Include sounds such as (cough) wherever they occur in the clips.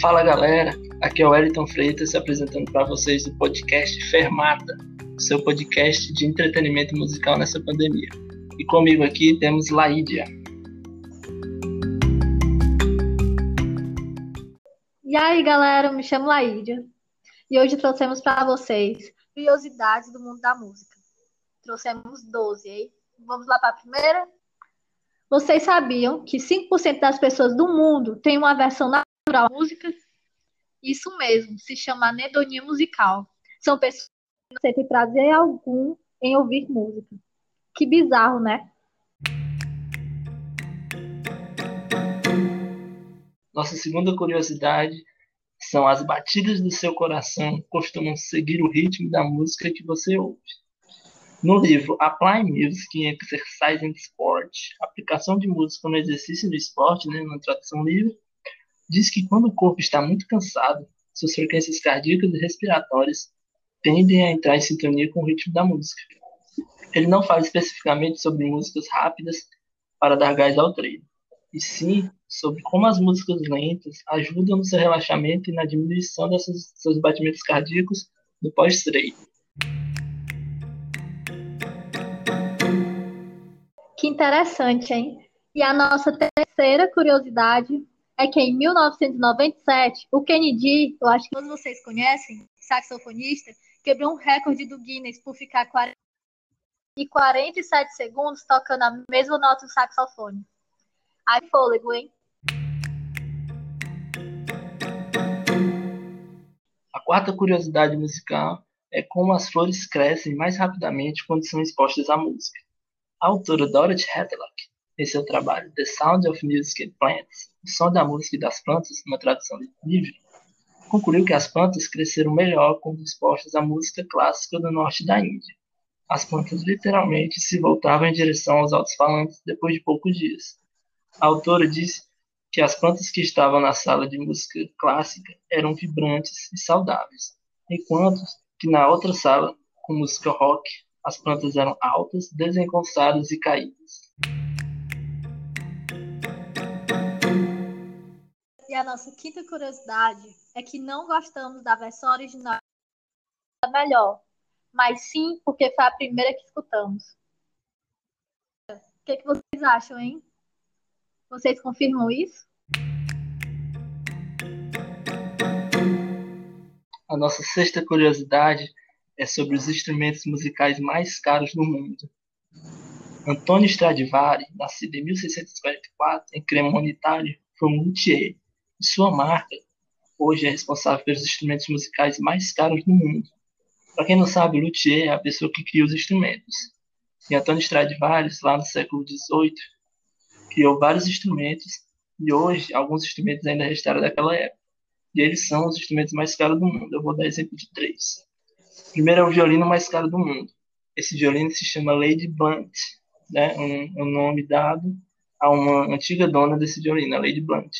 Fala galera, aqui é o Wellington Freitas se apresentando para vocês do podcast Fermata, seu podcast de entretenimento musical nessa pandemia. E comigo aqui temos Laídia. E aí galera, me chamo Laídia e hoje trouxemos para vocês curiosidades do mundo da música. Trouxemos 12, hein? Vamos lá para a primeira? Vocês sabiam que 5% das pessoas do mundo têm uma versão natural música? Isso mesmo, se chama anedonia musical. São pessoas que não sentem prazer algum em ouvir música. Que bizarro, né? Nossa segunda curiosidade são as batidas do seu coração costumam seguir o ritmo da música que você ouve. No livro Apply Music in Exercise and Sport, aplicação de música no exercício do esporte, né, na tradução livre, diz que quando o corpo está muito cansado, suas frequências cardíacas e respiratórias tendem a entrar em sintonia com o ritmo da música. Ele não fala especificamente sobre músicas rápidas para dar gás ao treino, e sim sobre como as músicas lentas ajudam no seu relaxamento e na diminuição desses seus batimentos cardíacos no pós-treino. Que interessante, hein? E a nossa terceira curiosidade é que em 1997, o Kennedy, eu acho que todos vocês conhecem, saxofonista, quebrou um recorde do Guinness por ficar 40 e 47 segundos tocando a mesma nota do saxofone. Ai, fôlego, hein? A quarta curiosidade musical é como as flores crescem mais rapidamente quando são expostas à música. A autora Dorothy Hadlock, em seu trabalho The Sound of Music and Plants, o som da música e das plantas, numa tradução livre, concluiu que as plantas cresceram melhor quando expostas à música clássica do norte da Índia. As plantas literalmente se voltavam em direção aos altos-falantes depois de poucos dias. A autora disse que as plantas que estavam na sala de música clássica eram vibrantes e saudáveis, enquanto que na outra sala, com música rock, as plantas eram altas, desengonçadas e caídas. Nossa quinta curiosidade é que não gostamos da versão original da melhor, mas sim porque foi a primeira que escutamos. O que, que vocês acham, hein? Vocês confirmam isso? A nossa sexta curiosidade é sobre os instrumentos musicais mais caros do mundo. Antonio Stradivari, nascido em 1644 em Cremona, Itália, foi um luthier, sua marca hoje é responsável pelos instrumentos musicais mais caros do mundo. Para quem não sabe, luthier é a pessoa que cria os instrumentos. E Antonio Stradivari, lá no século XVIII, criou vários instrumentos e hoje alguns instrumentos ainda restaram daquela época. E eles são os instrumentos mais caros do mundo. Eu vou dar exemplo de três. Primeiro é o violino mais caro do mundo. Esse violino se chama Lady Blunt, né? um, um nome dado a uma antiga dona desse violino, a Lady Blunt.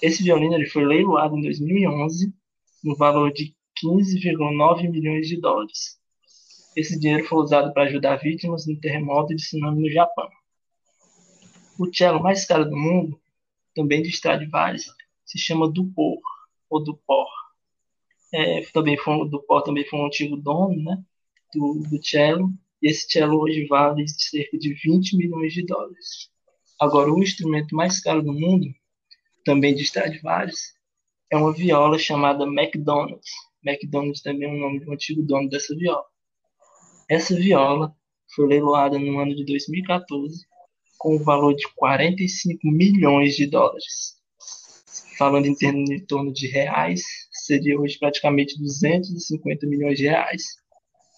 Esse violino ele foi leiloado em 2011 no valor de 15,9 milhões de dólares. Esse dinheiro foi usado para ajudar vítimas do terremoto de tsunami no Japão. O cello mais caro do mundo, também de Stradivarius, se chama Dupor, ou Dupor é, também foi, do Pó também foi um antigo dono né, do, do cello, e esse cello hoje vale cerca de 20 milhões de dólares. Agora, o instrumento mais caro do mundo, também de Stradivarius, é uma viola chamada McDonald's. McDonald's também é o nome do antigo dono dessa viola. Essa viola foi leiloada no ano de 2014 com o valor de 45 milhões de dólares. Falando em termos em torno de reais, seria hoje praticamente 250 milhões de reais.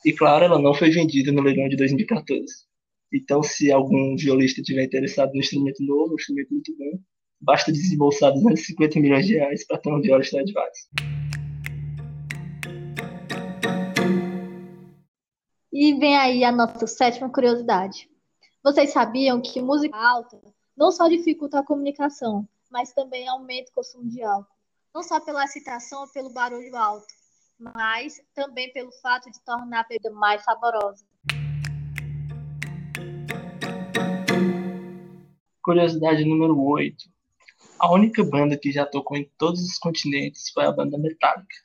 E claro, ela não foi vendida no leilão de 2014. Então, se algum violista tiver interessado no instrumento novo, um instrumento muito bom, basta desembolsar 250 milhões de reais para ter uma viola Stradivarius. E vem aí a nossa sétima curiosidade. Vocês sabiam que música alta não só dificulta a comunicação, mas também aumenta o consumo de álcool? não só pela excitação ou pelo barulho alto, mas também pelo fato de tornar a bebida mais saborosa. Curiosidade número 8. A única banda que já tocou em todos os continentes foi a banda Metallica.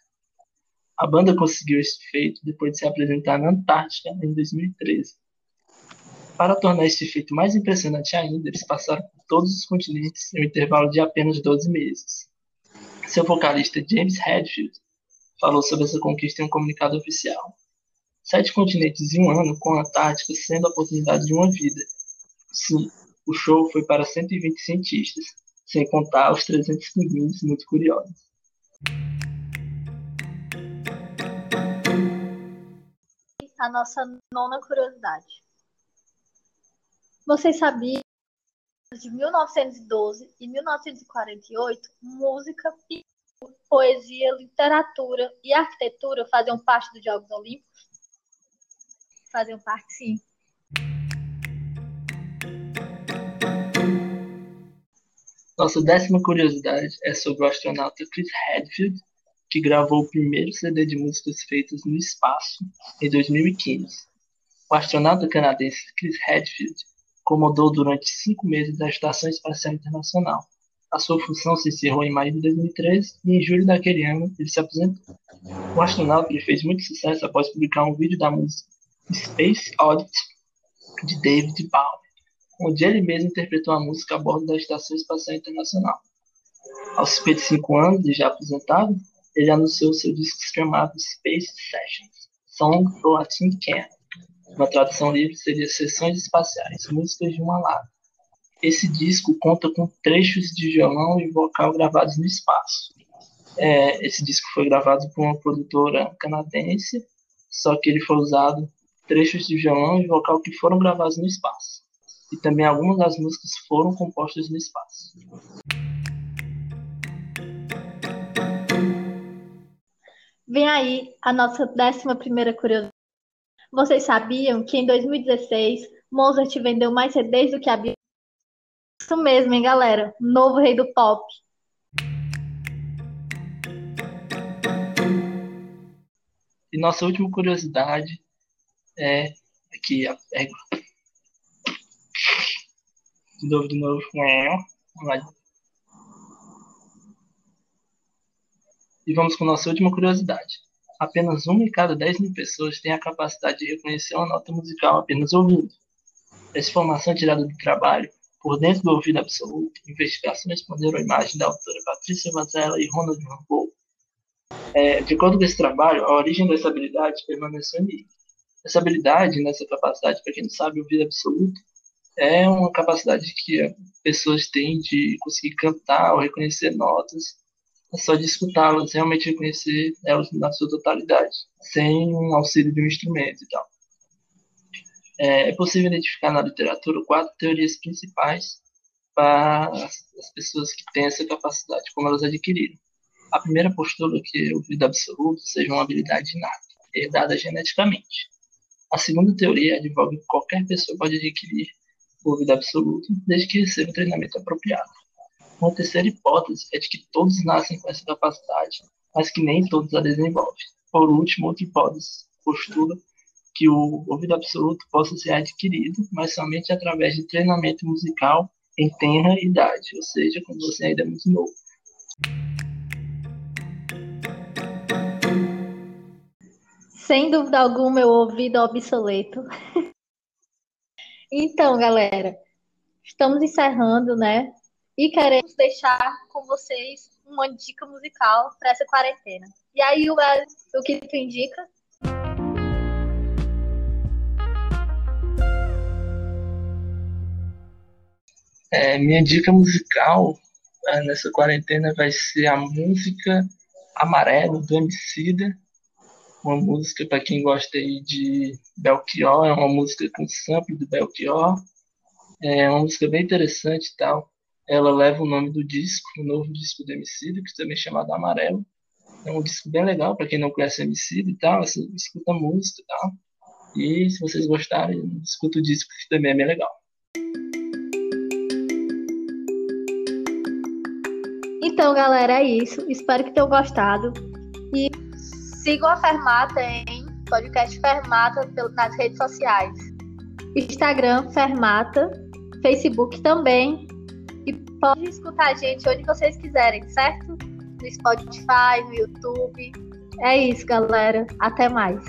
A banda conseguiu esse feito depois de se apresentar na Antártica em 2013. Para tornar este feito mais impressionante ainda, eles passaram por todos os continentes em um intervalo de apenas 12 meses. Seu vocalista James Hetfield falou sobre essa conquista em um comunicado oficial. Sete continentes em um ano, com a Antártica sendo a oportunidade de uma vida. Sim, o show foi para 120 cientistas, sem contar os 300 pinguins muito curiosos. A nossa nona curiosidade. Vocês sabiam que de 1912 e 1948, música, poesia, literatura e arquitetura faziam parte dos Jogos Olímpicos? Faziam parte, sim. Nossa décima curiosidade é sobre o astronauta Chris Hadfield, que gravou o primeiro CD de músicas feitas no espaço em 2015. O astronauta canadense Chris Hadfield comandou durante cinco meses a Estação Espacial Internacional. A sua função se encerrou em maio de 2013 e em julho daquele ano ele se aposentou. O astronauta fez muito sucesso após publicar um vídeo da música Space Oddity de David Bowie, onde ele mesmo interpretou a música a bordo da Estação Espacial Internacional. Aos 55 anos e já aposentado, ele anunciou seu disco chamado Space Sessions, Song for a Tin Can. Uma tradução livre seria Sessões Espaciais, Músicas de uma Lata. Esse disco conta com trechos de violão e vocal gravados no espaço. É, esse disco foi gravado por uma produtora canadense, só que ele foi usado trechos de violão e vocal que foram gravados no espaço. E também algumas das músicas foram compostas no espaço. Vem aí a nossa décima primeira curiosidade. Vocês sabiam que em 2016 Mozart vendeu mais CDs do que a Beatles? Isso mesmo, hein, galera? Novo rei do pop. E nossa última curiosidade é aqui a égua. De novo, de novo. Vamos lá. E vamos com nossa última curiosidade. Apenas uma em cada 10 mil pessoas tem a capacidade de reconhecer uma nota musical apenas ouvindo. Essa informação é tirada do trabalho Por Dentro do Ouvido Absoluto, investigação responderam à imagem da autora Patrícia Vazella e Ronald Rambo. É, de acordo com esse trabalho, a origem dessa habilidade permaneceu enigma. Essa habilidade, nessa capacidade, para quem não sabe, ouvido absoluto, é uma capacidade que pessoas têm de conseguir cantar ou reconhecer notas, é só de escutá-las, realmente reconhecer elas na sua totalidade, sem um auxílio de um instrumento e tal. É, é possível identificar na literatura quatro teorias principais para as pessoas que têm essa capacidade, como elas adquiriram. A primeira postula é que o ouvido absoluto seja uma habilidade inata, herdada geneticamente. A segunda teoria advoga que qualquer pessoa pode adquirir o ouvido absoluto desde que receba o treinamento apropriado. Uma terceira hipótese é de que todos nascem com essa capacidade, mas que nem todos a desenvolvem. Por último, outra hipótese postula que o ouvido absoluto possa ser adquirido, mas somente através de treinamento musical em tenra idade, ou seja, quando você ainda é muito novo. Sem dúvida alguma, meu ouvido obsoleto. (laughs) então, galera, estamos encerrando, né? E queremos deixar com vocês uma dica musical para essa quarentena. E aí, o, o que tu indica? É, minha dica musical é, nessa quarentena vai ser a música Amarelo do Emicida uma música para quem gosta aí de Belchior, é uma música com sample do Belchior, é uma música bem interessante e tal. Ela leva o nome do disco, o novo disco do Emicida, que também é chamado Amarelo. É um disco bem legal para quem não conhece Emicida e tal, você escuta música e tal. E se vocês gostarem, escuta o disco, que também é bem legal. Então, galera, é isso. Espero que tenham gostado. E Sigam a Fermata em podcast Fermata nas redes sociais. Instagram, Fermata, Facebook também. E pode escutar a gente onde vocês quiserem, certo? No Spotify, no YouTube. É isso, galera. Até mais.